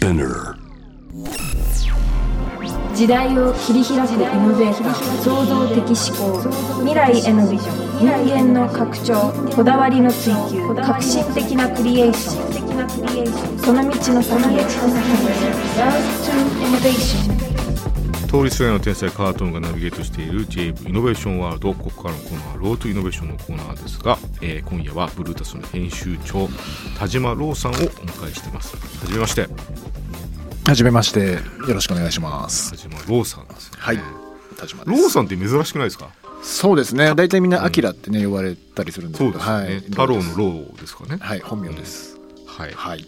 Spinner. 時代を切り開くイノベーター創造的思考未来へのビジョン人間の拡張こだわりの追求革新的なクリエーション。その道の先へ。通りすがりの天才カートンがナビゲートしている JV イノベーションワールドここからのコーナーロートイノベーションのコーナーですが、えー今夜はブルータスの編集長田島ローさんをお迎えしてます。はじめましてはじめまして。よろしくお願いします。田島ローさんですねはい。田島ローさんって珍しくないですか？そうですね。大体みんなアキラってね呼ばれたりするんですけど。そうですよね、はい。太郎のローですかね。はい。本名です。はい。はい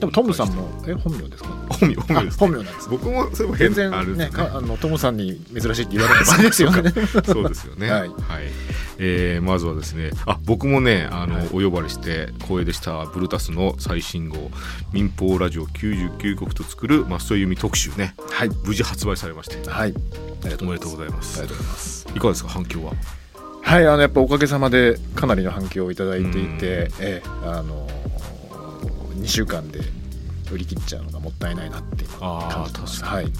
でもトムさんもえ本名ですか？本名本名ですあ本名なんです僕もそういえば全然ねあのトムさんに珍しいって言われるですよね そうですよね。ははいい、えーまずはですね、あ、僕もね、あの、はいお呼ばれして光栄でした。ブルータスの最新号。民放ラジオ99曲と作る増戸由美特集ね。はい無事発売されまして。はいありがおめでとうございます。ありがとうございますいかがですか、反響は？はいあのやっぱおかげさまでかなりの反響をいただいていうんてええあの2週間で売り切っちゃうのがもったいないなって今感じてますはいね。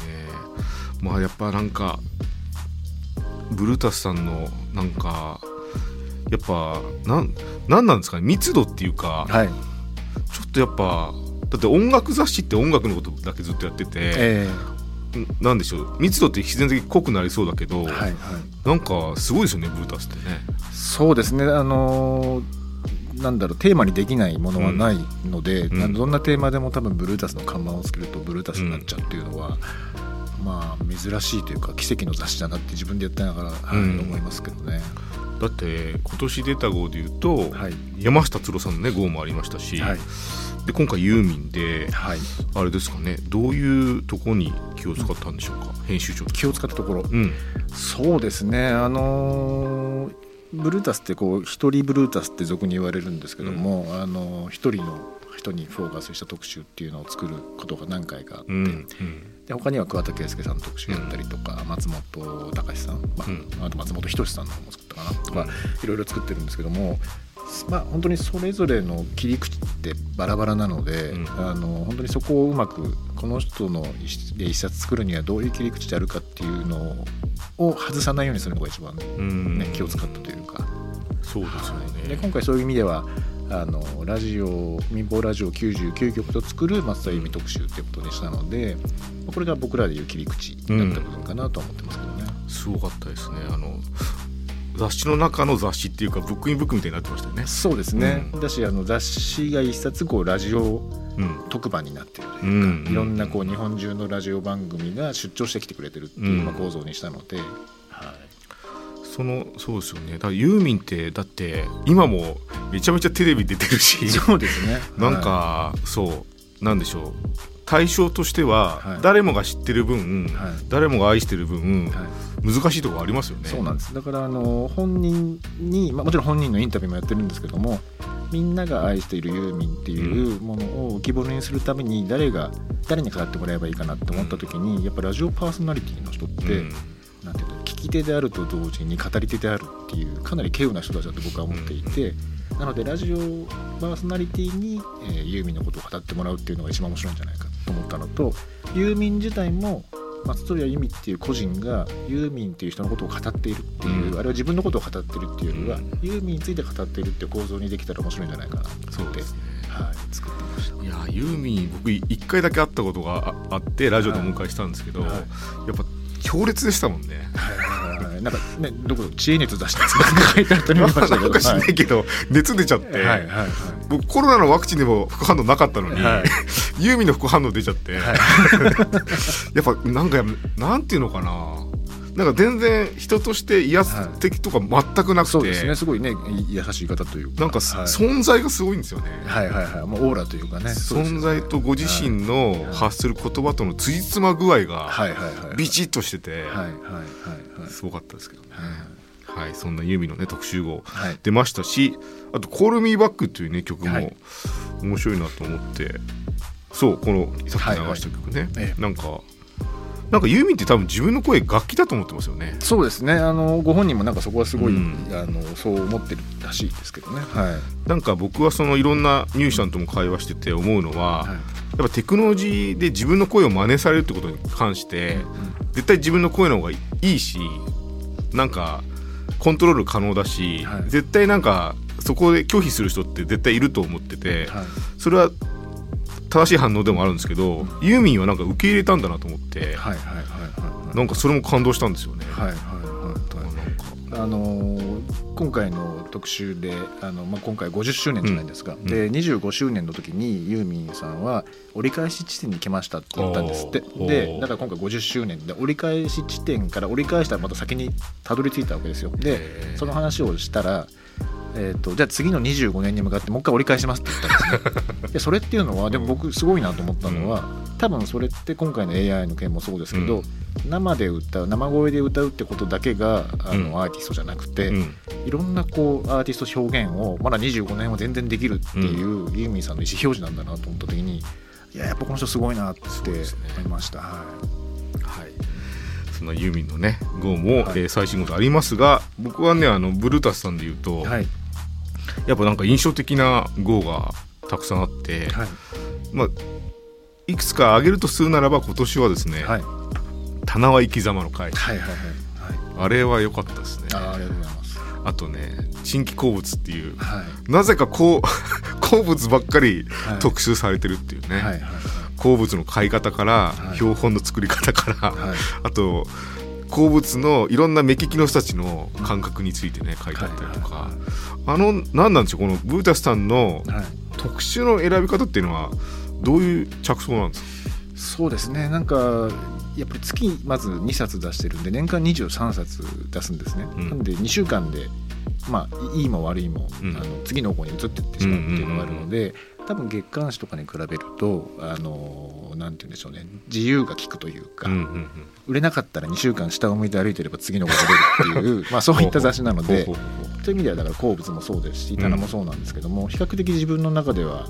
まあ、やっぱなんか。ブルータスさんの、なんか。やっぱ、なん、なんなんですかね、密度っていうか。はいちょっとやっぱ。だって音楽雑誌って音楽のことだけずっとやってて、えんなんでしょう？密度って必然的に濃くなりそうだけど、えはいはいなんかすごいですよねブルータスってねそうですねあのーなんだろうテーマにできないものはないので、うん。どんなテーマでも多分ブルータスの看板をつけるとブルータスになっちゃうっていうのは、まあ珍しいというか奇跡の雑誌だなって自分でやってながら、思いますけどね。だって今年出た号でいうと、はい。山下達郎さんのね号もありましたし、はい。で今回ユーミンではい、あれですかねどういうとこに気を使ったんでしょうか、編集長気を使ったところ、うん。そうですねあのーブルータスってこう一人ブルータスって俗に言われるんですけども、あのー一人の人にフォーカスした特集っていうのを作ることが何回かあって、うんうん。で他には桑田佳祐さんの特集やったりとか、松本隆さん、まあうん。あと松本人志さんの方も作ったかなとか、いろいろ作ってるんですけども、まあ、本当にそれぞれの切り口ってバラバラなので、うん。あの本当にそこをうまくこの人の一冊作るにはどういう切り口であるかっていうのを外さないようにするのが一番、ねうん。気を使ったというか。そうですよね、で今回そういう意味ではあのラジオ民放ラジオ99曲と作る松田由美特集っていうことにしたのでこれが僕らでいう切り口になった部分かなとは思ってますけどね。すごかったですね。あの雑誌の中の雑誌っていうかブックインブックみたいになってましたよね。そうですね、うん。だしあの雑誌が一冊こうラジオうん。特番になってるというか、うん。いろんなこう日本中のラジオ番組が出張してきてくれてるっていう構造にしたので、はい、そのそうですよね。だからユーミンってだって今もめちゃめちゃテレビ出てるし。そうですね。なんか、そう。なんでしょう。対象としては、はい。誰もが知ってる分、はい。誰もが愛してる分、はい。難しいところありますよね。そうなんです。だからあの本人に、まあ、もちろん本人のインタビューもやってるんですけどもみんなが愛しているユーミンっていうものを浮き彫りにするために誰が誰に語ってもらえばいいかなって思った時にやっぱラジオパーソナリティの人って、うん。なんていうの聞き手であると同時に語り手であるっていうかなり稀有な人たちだと僕は思っていて、なのでラジオパーソナリティに、えーユーミンのことを語ってもらうっていうのが一番面白いんじゃないかと思ったのとユーミン自体も松任谷由実っていう個人がユーミンっていう人のことを語っているっていう、うん。あれは自分のことを語ってるっていうよりは、うん。ユーミンについて語っているっていう構造にできたら面白いんじゃないかなと思って。そうですね。はい、作ってみました。いやユーミン僕一回だけ会ったことがああってラジオでお迎えしたんですけど、はい。やっぱ強烈でしたもんね。はいはいはいなんかねどこ知恵熱出したなんか書いてあったり見ましたけどなんか知んないけど、熱出ちゃって、はいはいはいはい僕コロナのワクチンでも副反応なかったのに、はいユーミンの副反応出ちゃって、はいやっぱなんかなんていうのかななんか全然人として威圧的とか全くなくて、そうですね。すごいねい優しい方というか。なんか、はい。存在がすごいんですよね。はいはいはい。もうオーラというかね。存在とご自身の発する言葉との辻褄具合がはいはいはい。ビチッとしててはいはいはいはい。すごかったですけどね。はい、そんなユーミンのね特集号はい。出ましたし、あと「Call Me Back」というね曲もはい。面白いなと思って、そうこのさっき流した曲ね、ええなんかなんかユーミンって多分自分の声楽器だと思ってますよね。そうですね。あのご本人もなんかそこはすごい、うん。あのそう思ってるらしいですけどね。はい、なんか僕はそのいろんなミュージシャンとも会話してて思うのは、はい。やっぱテクノロジーで自分の声を真似されるってことに関して、絶対自分の声の方がいいしなんかコントロール可能だし、はい。絶対なんかそこで拒否する人って絶対いると思ってて、はい。それは正しい反応でもあるんですけど、ユーミンはなんか受け入れたんだなと思って、はいはいはいはいなんかそれも感動したんですよね。はいはいはいあのー今回の特集であの、まあ、今回50周年じゃないですか、んで25周年の時にユーミンさんは折り返し地点に来ましたって言ったんですって。でだから今回50周年で折り返し地点から折り返したらまた先にたどり着いたわけですよ。でその話をしたらえー、とじゃあ次の25年に向かってもう一回折り返しますって言ったんですね。でそれっていうのはでも僕すごいなと思ったのは、多分それって今回の AI の件もそうですけど、うん。生で歌う生声で歌うってことだけがあの、うん。アーティストじゃなくて、うん。いろんなこうアーティスト表現をまだ25年は全然できるっていう、ユーミンさんの意思表示なんだなと思った時にいややっぱこの人すごいなって思いました、ははい、そんなユーミンのね GO も、はい。えー最新号ありますが僕はねあのブルータスさんで言うと、いはいやっぱなんか印象的な GO がたくさんあって、はい。まあ、いくつか挙げるとするならば今年はですねはい「棚は生き様の会。はいはいはいあれは良かったですね。あーありがとうございます。あとね新規鉱物っていうはい。なぜかこう 鉱物ばっかりはい。特集されてるっていうね、はいはい。鉱物の買い方から、はい。標本の作り方から、はい。あと鉱物のいろんな目利きの人たちの感覚についてね書いてあったりとか、はい。あの何なんでしょうこのブータスさんの特集の選び方っていうのはどういう着想なんですか？そうですね。なんかやっぱり月まず2冊出してるんで年間23冊出すんですね、うん。なんで2週間でまあいいも悪いも、うん。あの次の方に移っていってしまうっていうのがあるので、多分月刊誌とかに比べるとあのなんて言うんでしょうね。自由が利くというか、うんうんうん。売れなかったら2週間下を向いて歩いてれば次の方が出るっていう まあそういった雑誌なのでという意味ではだから鉱物もそうですし棚もそうなんですけども、比較的自分の中では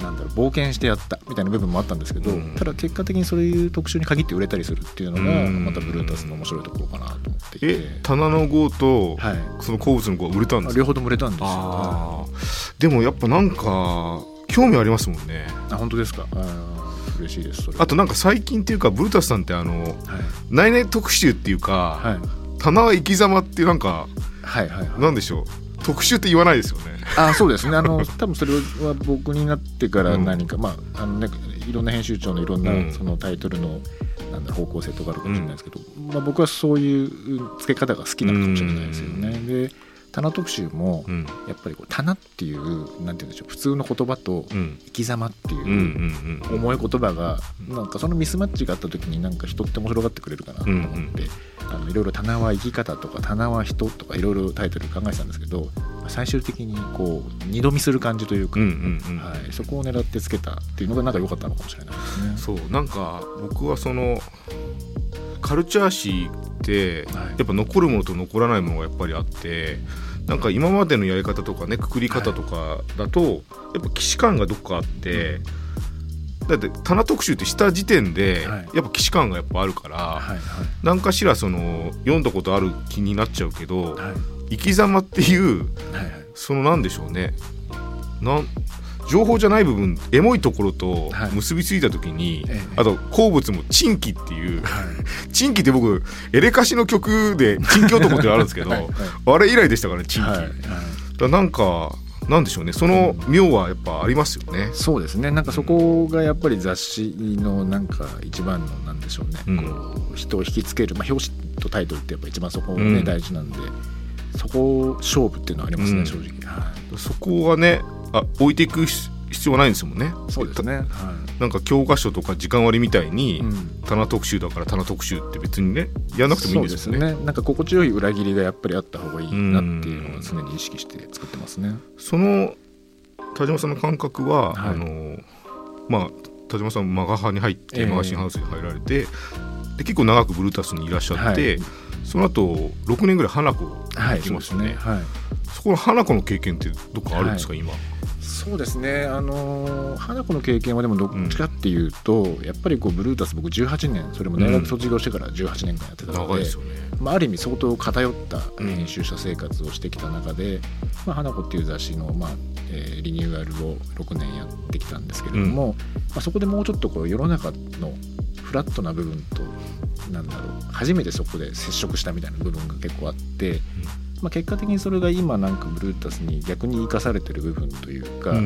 なんだろう冒険してやったみたいな部分もあったんですけど、うん。ただ結果的にそういう特集に限って売れたりするっていうのがうん。またブルータスの面白いところかなと思っていて、え棚の号と、はい、その鉱物の号は売れたんですか？両方とも売れたんですよ。あー。でもやっぱなんか興味ありますもんね。あ本当ですか？嬉しいですあとなんか最近っていうかブルータスさんってあのはい。内々特集っていうか、はい。棚は生き様っていうなんかはいはいはい。なんでしょう？特集って言わないですよね。あそうですね。あの 多分それは僕になってから何か、まああのねいろんな編集長のいろんなうん。そのタイトルのなんだ方向性とかあるかもしれないですけど、まあ、僕はそういう付け方が好きなのかもしれないですよね。で棚特集もうん。やっぱりこう棚っていうなんて言うんでしょう普通の言葉とうん。生き様っていう重い言葉がなんかそのミスマッチがあった時になんか人って面白がってくれるかなと思って、あのいろいろ棚は生き方とか棚は人とかいろいろタイトル考えてたんですけど最終的にこう二度見する感じというか、はい、そこを狙ってつけたっていうのがなんか良かったのかもしれないですね。そうなんか僕はそのカルチャー誌ってはい。やっぱ残るものと残らないものがやっぱりあってなんか今までのやり方とかねくくり方とかだと、やっぱ既視感がどっかあって、だって棚特集ってした時点で、はい。やっぱ既視感がやっぱあるから、何かしらその読んだことある気になっちゃうけど、はい。生き様っていうそのなんでしょうね。なん情報じゃない部分エモいところとはい。結びついた時に、ええ。あと鉱物もチンキっていうはい。チンキって僕エレカシの曲で「チンキ男」ってのあるんですけど、はい。はい。あれ以来でしたからねチンキ、はい。はい。だなんかなんでしょうね。その妙はやっぱありますよね。そうですね。なんかそこがやっぱり雑誌のなんか一番のなんでしょうね、うん。こう人を引きつける、まあ、表紙とタイトルってやっぱ一番そこね、うん。大事なんで。そこ勝負っていうのはありますね、うん。正直、はそこはねあ置いていく必要はないんですもんね。い、そうですね、はなんか教科書とか時間割みたいに、いうん棚特集だから棚特集って別にねやらなくてもいいんですよね。ねなんか心地よい裏切りがやっぱりあった方がいいなっていうのは常に意識して作ってますね。その田島さんの感覚は、はいあのまあ田島さんマガハに入って、ええマガシンハウスに入られてで結構長くブルータスにいらっしゃって、はいその後6年ぐらい花子はい、行きましたね,、ですね。はい。そこの花子の経験ってどっかあるんですか、今？そうですね。あの花子の経験はでもどっちかっていうと、やっぱりこうブルータス僕18年それも大学卒業してから18年間やってたので、長いですよね。まあ、ある意味相当偏った編集者生活をしてきた中で「まあ、花子」っていう雑誌の、まあえーリニューアルを6年やってきたんですけれども、まあ、そこでもうちょっとこう世の中のフラットな部分となんだろう初めてそこで接触したみたいな部分が結構あって、まあ、結果的にそれが今なんかブルータスに逆に生かされてる部分というか、うんうん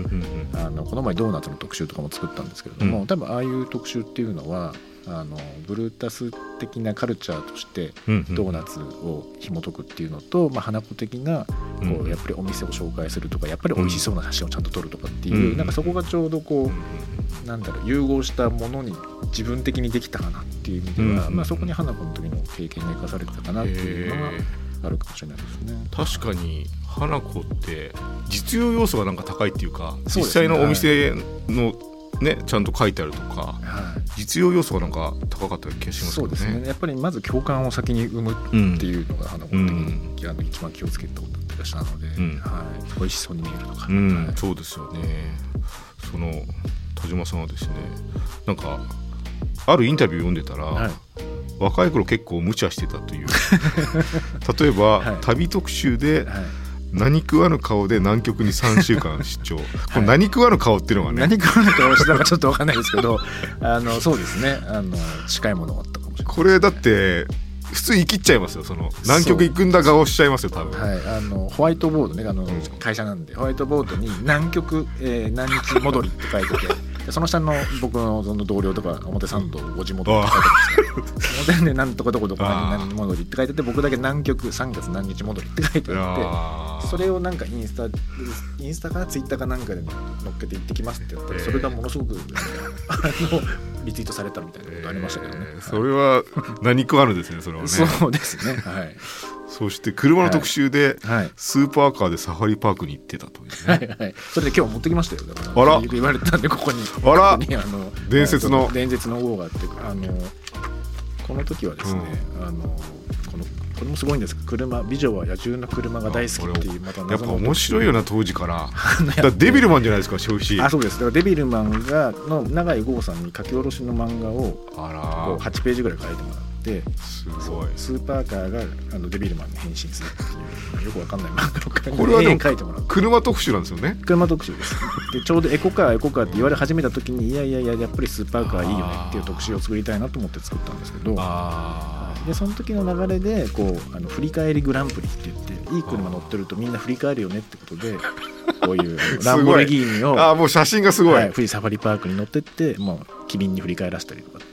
うん。あのこの前ドーナツの特集とかも作ったんですけれども、うん。多分ああいう特集っていうのはあのブルータス的なカルチャーとしてうんうん。ドーナツを紐解くっていうのと、まあ、花子的なこうん。うやっぱりお店を紹介するとかやっぱり美味しそうな写真をちゃんと撮るとかっていう、うんなんかそこがちょうどこうんうなんだろう融合したものに自分的にできたかなっていう意味では、うんまあ、そこに花子の時の経験が生かされてたかなっていうのはへーあるかもしれないですね。確かに花子って実用要素がなんか高いっていうかね。際のお店のねちゃんと書いてあるとかはい。実用要素がなんか高かった気がしますけどそうですね。ね。やっぱりまず共感を先に生むうんっていうのが花子的に、あの一番気をつけたことだったりしたので、うん。はい、美味しそうに見えるとか、うん。はい。そうですよね。その田島さんはですねなんかあるインタビュー読んでたら、はい若い頃結構無茶してたという。例えば、はい。旅特集ではい。何食わぬ顔で南極に3週間出張、この何食わぬ顔っていうのがね。何かの顔してたかちょっとわかんないですけど あのそうですね。あの近いものがあったかもしれない。これだって普通生きっちゃいますよ。その南極行くんだ顔しちゃいますよ多分、はい、あのホワイトボードね。あの、会社なんで。ホワイトボードに「南極、えー何日戻り」って書いてて。でその下の僕のその同僚とか表参道5時戻りって書いてあるんですよ表で何とかどこどこ何何戻りって書いてて僕だけ南極3月何日戻りって書いてあってー。それをなんかインスタインスタかなツイッターかなんかで乗っけて行ってきますってやったらえー。それがものすごく、あのリツイートされたみたいなことありましたけどね、えー。それは何食わぬですねそれはね。そうですねはいそして車の特集で、はい。スーパーカーでサファリパークに行ってたというね、はいはい、それで今日持ってきましたよ。あら。言われたんでここに。あら。あの伝説の。伝説の号があってあのこの時はですね、あのこのこれもすごいんです。けど車美女は野獣の車が大好きっていうまたやっぱ面白いよな当時から。だデビルマンじゃないですか消費あそうです。だからデビルマンがの永井豪さんに書き下ろしの漫画をこうあ8ページぐらい書いてもらってらすごい。スーパーカーがあのデビルマンに変身するっていうよくわかんない漫画を書いてこれはでも絵描いてもらって車特集なんですよね？車特集です。でちょうどエコカーエコカーって言われ始めた時にいやいやいややっぱりスーパーカーいいよねっていう特集を作りたいなと思って作ったんですけど。あでその時の流れでこうあの振り返りグランプリって言っていい車乗ってるとみんな振り返るよねってことでこういう ランボルギーニをあーもう写真がすごい、はい、サファリパークに乗ってってもうキリンに振り返らせたりとか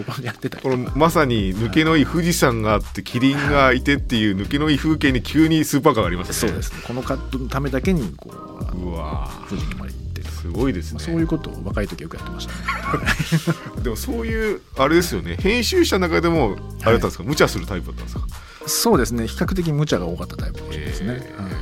っていうねこうやってたりことのまさに抜けのいい富士山があってキリンがいてっていう抜けのいい風景に急にスーパーカーがありますね。そうですね。このカットのためだけにこううわ富士にまで行ってすごいですまあ、ね、そういうことを若い時よくやってましたね。でもそういうあれですよね。編集者の中でもあれだったんですか、無茶するタイプだったんですか？そうですね。比較的無茶が多かったタイプですね。えーはい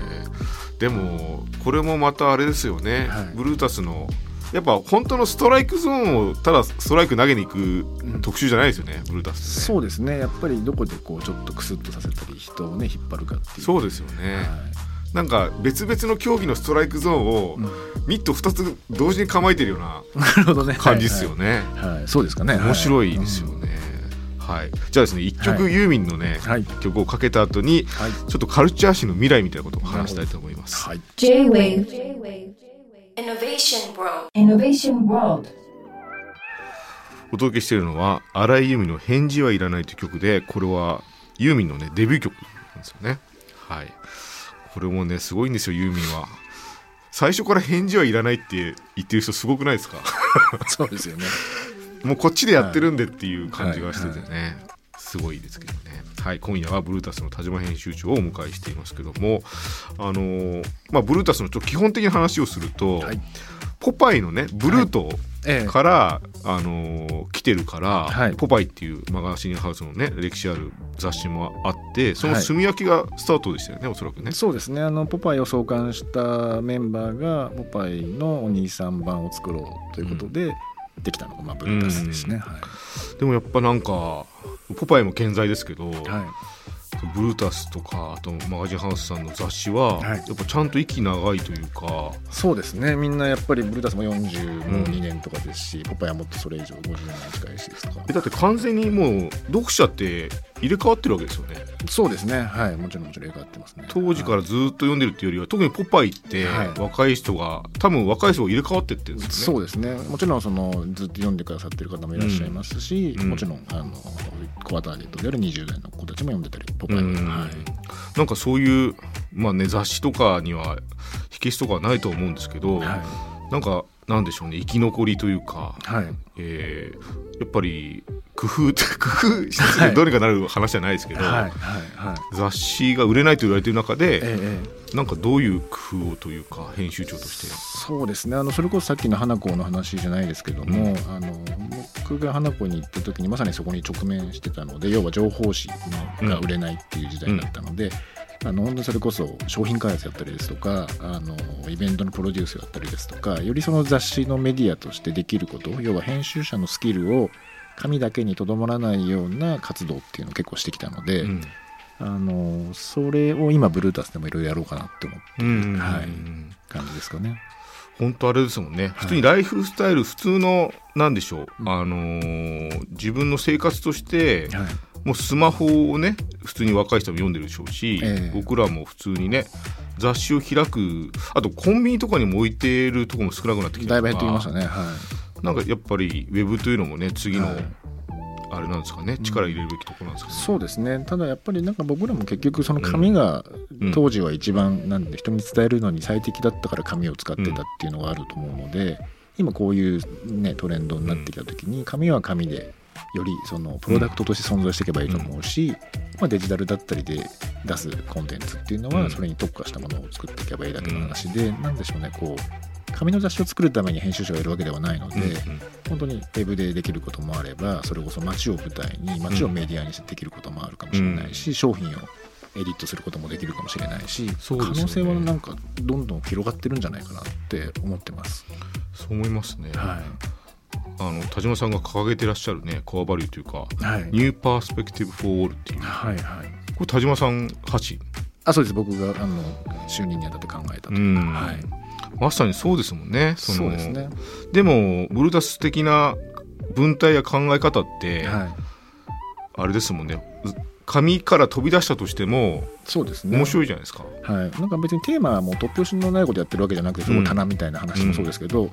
でもこれもまたあれですよね、はい。ブルータスのやっぱ本当のストライクゾーンをただストライク投げに行く特集じゃないですよね、ブルータスってね。そうですね。やっぱりどこでこうちょっとクスッとさせたり人をね引っ張るかっていう。そうですよね、はい。なんか別々の競技のストライクゾーンをうん。ミット2つ同時に構えてるようななるほどね。感じですよね、はい、はいはい。そうですかね。面白いですよね、はい。じゃあですね一曲はい。ユーミンのね、はい。曲をかけた後にはい。ちょっとカルチャー史の未来みたいなことを話したいと思います、はい。J-Wave Innovation World. Innovation World. お届けしているのは荒井由実の「返事はいらない」という曲でこれはユーミンのねデビュー曲なんですよね。はい。これもねすごいんですよユーミンは。最初から返事はいらないって言ってる人すごくないですか？そうですよね。もうこっちでやってるんでっていう感じがしててね、すごいですけどね。はい今夜はブルータスの田島編集長をお迎えしていますけどもあのーまあブルータスのちょっと基本的な話をすると、はい。ポパイのねブルート、ええ。から、あのー来てるから、はい。ポパイっていうマガジンハウスのね歴史ある雑誌もあってそのはい。炭焼きがスタートでしたよね、おそらくね。そうですね。あのポパイを創刊したメンバーがポパイのお兄さん版を作ろうということで、できたのがまあブルータスですね、でもやっぱなんかポパイも健在ですけど、はい、ブルータスとかあとマガジンハウスさんの雑誌は、はい。やっぱちゃんと息長いというか。そうですね。みんなやっぱりブルータスも42年とかですし、ポパイはもっとそれ以上50年近いしですとか。えだって完全にもう読者って入れ替わってるわけですよね。そうですね。はい。もちろんもちろん映画やってますね。当時からずっと読んでるっていうよりは特に「ポパイ」ってはい。若い人が多分若い人が入れ替わってってるんですよね。そうですね。もちろんそのずっと読んでくださってる方もいらっしゃいますし、うん。もちろんあのコアターゲットである20代の子たちも読んでたりポパイも、うん。はい、なんかそういう、まあね、雑誌とかには火消しとかはないと思うんですけど、はなんかなんでしょうね。生き残りというか、いはいえーやっぱり工夫工夫しつつはい。どうにかなる話じゃないですけど、はいはいはい。雑誌が売れないと言われてる中で、ええええ。なんかどういう工夫をというか編集長として？そうですね。あのそれこそさっきの花子の話じゃないですけども、あの僕が花子に行った時にまさにそこに直面してたので要は情報誌のが売れないっていう時代だったので、あの本当にそれこそ商品開発やったりですとかあのイベントのプロデュースやったりですとかよりその雑誌のメディアとしてできること要は編集者のスキルを紙だけにとどまらないような活動っていうのを結構してきたので、うん。あのそれを今ブルータスでもいろいろやろうかなって思ってうんはい感じですかね。本当あれですもんね、普通にライフスタイル普通のなんでしょう、あのー自分の生活としてはいもうスマホをね普通に若い人も読んでるでしょうし、ええ僕らも普通にね雑誌を開くあとコンビニとかにも置いてるところも少なくなってきただいぶ減ってきましたねね。はなんかやっぱりウェブというのもね次い。の、はいあれなんですかね力入れるべきところなんですかね、そうですね。ただやっぱりなんか僕らも結局その紙がうん当時は一番なんで人に伝えるのに最適だったから紙を使ってたっていうのがあると思うので、今こういうねトレンドになってきた時に紙は紙でよりそのプロダクトとして存在していけばいいと思うし、まあ、デジタルだったりで出すコンテンツっていうのうん。はそれに特化したものを作っていけばいいだけの話で、なんでしょうねこう紙の雑誌を作るために編集者がいるわけではないので、うんうん。本当にウェブでできることもあればそれこそ街を舞台に街をメディアにしてできることもあるかもしれないし、商品をエディットすることもできるかもしれないし、ね。可能性はなんかどんどん広がってるんじゃないかなって思ってます。そう思いますね、はあの田島さんが掲げてらっしゃるねコアバリューというかい、はい、 New Perspective for All っていう。こはいはい。れ田島さん発あそうです。僕があの就任にあたって考えたという。うん。か、はい、まさにそうですもんね。のそうですね、でもブルータス的な文体や考え方って、はい、あれですもんね。う紙から飛び出したとしてもそうですね。面白いじゃないですか、はい、なんか別にテーマはもう突拍子のないことやってるわけじゃなくて、うん。棚みたいな話もそうですけど、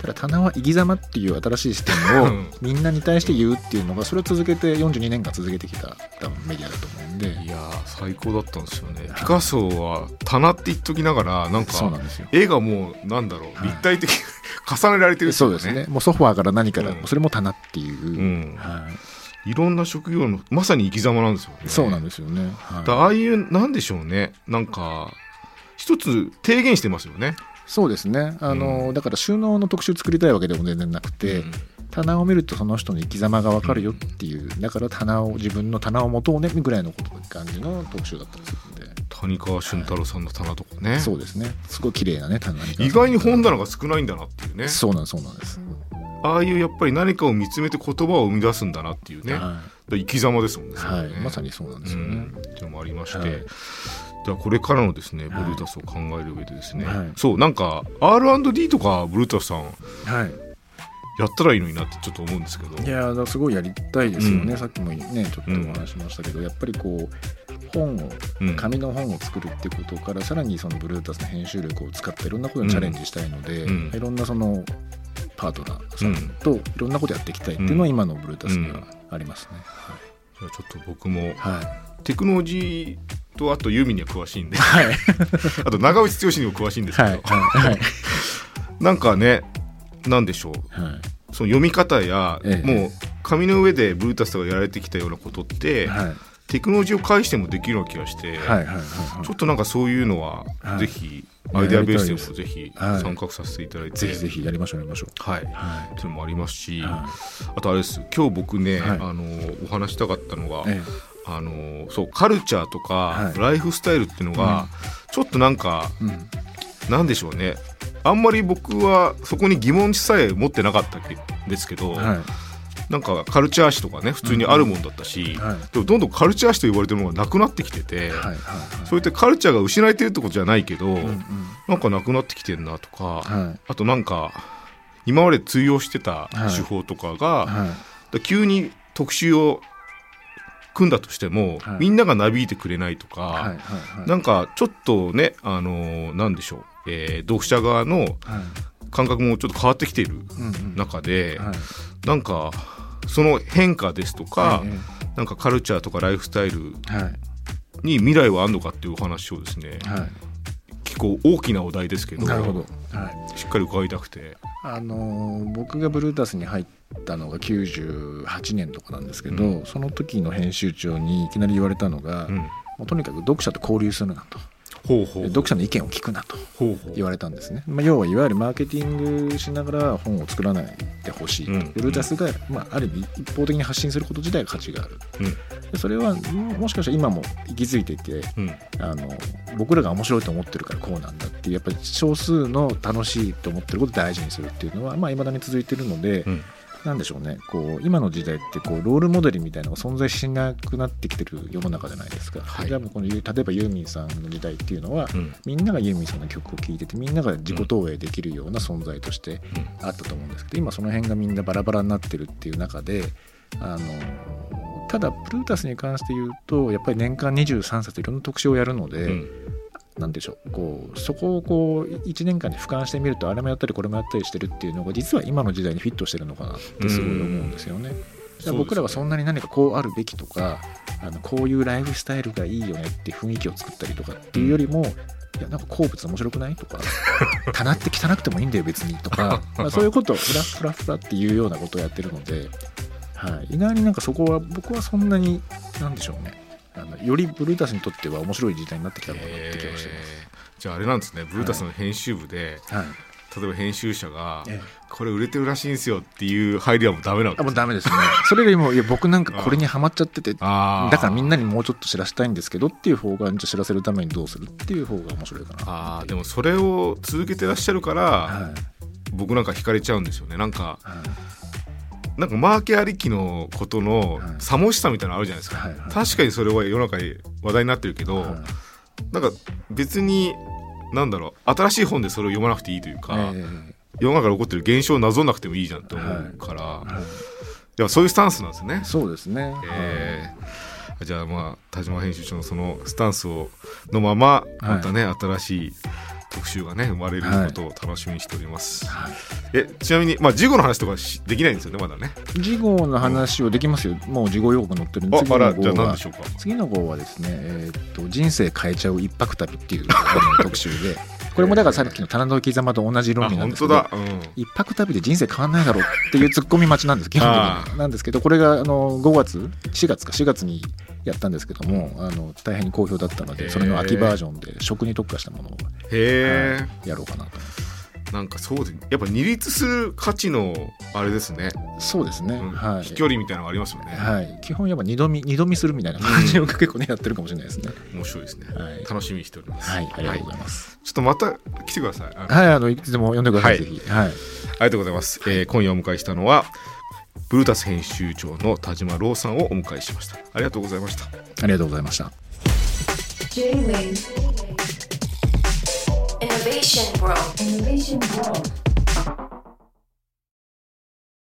ただ棚は生き様っていう新しい視点をうん。みんなに対して言うっていうのがそれを続けて42年間続けてきた多分メディアだと思うんで。いやー最高だったんですよね。ピカソは棚って言っときながらなんかそうなんですよ。絵がもうなんだろう、はい。立体的に 重ねられてるっていそうですね。もうソファーから何から、うん。それも棚っていう、うん。はいろんな職業のまさに生き様なんですよね。い、そうなんですよね、はい。だああいうなんでしょうね。なんか一つ提言してますよね。そうですね。あの、うん。だから収納の特集作りたいわけでも全然なくて、うん。棚を見るとその人の生き様が分かるよっていう、だから棚を自分の棚を持とうねぐらいのこと感じの特集だったりするんで、谷川俊太郎さんの棚とかね、そうですね。すごい綺麗なね棚に意外に本棚が少ないんだなっていうね。そうなんそうなんです、ああいうやっぱり何かを見つめて言葉を生み出すんだなっていうね、はら生き様ですもんね。はい、まさにそうなんですよね、うん。っていうのもありまして、はい。じゃあこれからのですねブはい。ルータスを考える上でですね、はい。そうなんか R&D とかブルータスさんはい。やったらいいのになってちょっと思うんですけど。いやすごいやりたいですよね、うん。さっきもねちょっとお話ししましたけど、やっぱりこう本をうん。紙の本を作るってことからさらにそのブルータスの編集力を使っていろんなことにチャレンジしたいので、うん。いろんなそのパートナーさんといろんなことやっていきたいっていうのは今のブルータスにはありますね。じゃあちょっと僕もはい、テクノロジーとあとユーミンには詳しいんで。はい、あと長渕剛にも詳しいんですけど、はい、はい、はい、なんかねなんでしょう。はい、その読み方や、ええ。もう紙の上でブルータスがやられてきたようなことって、はい、テクノロジーを介してもできるような気がして、はい、はい、はい、ちょっとなんかそういうのは、はい。ぜひアイデアベースでもぜひはい。参画させていただいて、ぜひぜひやりましょうやりましょはい、う。はっていうのもありますし、い、はあとあれです。今日僕ね、はい。あのお話したかったのが、あのそうカルチャーとか、はい。ライフスタイルっていうのが、ちょっとなんかえ、うん、なんでしょうね。あんまり僕はそこに疑問さえ持ってなかったんですけど、はい、なんかカルチャー誌とかね普通にあるもんだったし、はい。でもどんどんカルチャー誌と呼ばれてるものがなくなってきてて、はいはいそういったカルチャーが失われてるってことじゃないけど、うんうん。なんかなくなってきてんなとか、はい。あとなんか今まで通用してたはい手法とかが、はい。だ急に特集を組んだとしても、はい。みんながなびいてくれないとか、はいはいはい。なんかちょっとね、あのーなんでしょう、えー読者側のはい感覚もちょっと変わってきているうんうん。中で、はい。なんかその変化ですとか、えなんかカルチャーとかライフスタイルに未来はあるのかっていうお話をですねは結構大きなお題ですけどいなるほど。はい。しっかり伺いたくて。あのー僕がブルータスに入ったのが98年とかなんですけど、うその時の編集長にいきなり言われたのが、うん。もうとにかく読者と交流するなと読者の意見を聞くなと言われたんですね、まあ、要はいわゆるマーケティングしながら本を作らないでほしい。と、うん。ブルータスが、まあ、ある意味一方的に発信すること自体が価値がある。うん。でそれはももしかしたら今も息づいていてうん。あの僕らが面白いと思ってるからこうなんだっていうやっぱり少数の楽しいと思ってることを大事にするっていうのはまあ未だに続いてるので、うんなんでしょうね。こう今の時代ってこうロールモデルみたいなのが存在しなくなってきてる世の中じゃないですか、はい。じゃあこの例えばユーミンさんの時代っていうのは、うん。みんながユーミンさんの曲を聴いててみんなが自己投影できるような存在としてあったと思うんですけど今その辺がみんなバラバラになってるっていう中であのただプルータスに関して言うとやっぱり年間23冊いろんな特集をやるので、うんなんでしょう。こうそこをこう1年間で俯瞰してみるとあれもやったりこれもやったりしてるっていうのが実は今の時代にフィットしてるのかなってすごい思うんですよね。僕らはそんなに何かこうあるべきとかあのこういうライフスタイルがいいよねって雰囲気を作ったりとかっていうよりも、いやなんか鉱物面白くないとか 棚って汚くてもいいんだよ別にとか、まあ、そういうことをフラフラフラっていうようなことをやってるので、はい、意外になんかそこは僕はそんなになんでしょうねあのよりブルータスにとっては面白い時代になってきたのかなって気がしてえーじゃああれなんですね。ブルータスの編集部で、ます。はい。例えば編集者がええ。これ売れてるらしいんですよっていう入りはもうダメなわけあもうダメですね。それよりもいや僕なんかこれにはまっちゃってて だからみんなにもうちょっと知らせたいんですけどっていう方がじゃあ知らせるためにどうするっていう方が面白いかなあーでもそれを続けてらっしゃるから、はい。僕なんか惹かれちゃうんですよね。なんかはいなんかマーケありきのことのはい。さもしさみたいなのあるじゃないですか、はいはい確かにそれは世の中に話題になってるけど、はい。なんか別になんだろう新しい本でそれを読まなくていいというか、え世の中で起こってる現象をなぞんなくてもいいじゃんって思うから、えはい。いやそういうスタンスなんですね。そうですね。えーじゃあまあ田島編集長のそのスタンスをのまままたね、新しい特集がね生まれることを楽しみにしております。はいえちなみにまあ事後の話とかしできないんですよねまだね。次号の話をできますよ。もう次号用語載ってるんであ次のあらじゃあ号は何でしょうか。次の号はですね、えーっと人生変えちゃう一泊旅っていう特集で、これもだからさっきの棚の生き様と同じ論あ理なんですけど。うん。一泊旅で人生変わんないだろうっていうツッコミ待ちなんです基 本あ的になんですけどこれがあの5月4月か4月にやったんですけどもあの大変に好評だったのでそれの秋バージョンで食に特化したものを、やろうかなとなんかそうでやっぱ二立する価値のあれですね。そうですね、うん。はい。飛距離みたいなのがありますよね。はい、基本やっぱ二度見二度見するみたいな感じを結構ねやってるかもしれないですね。面白いですね。はい。楽しみにしております。はい。ありがとうございます。ちょっとまた来てください。あのはい、あのいつでも呼んでください、はい。ぜひ。はい。ありがとうございます。えー今夜お迎えしたのはブルータス編集長の田島ローさんをお迎えしました。ありがとうございました。ありがとうございました Innovation World. Innovation World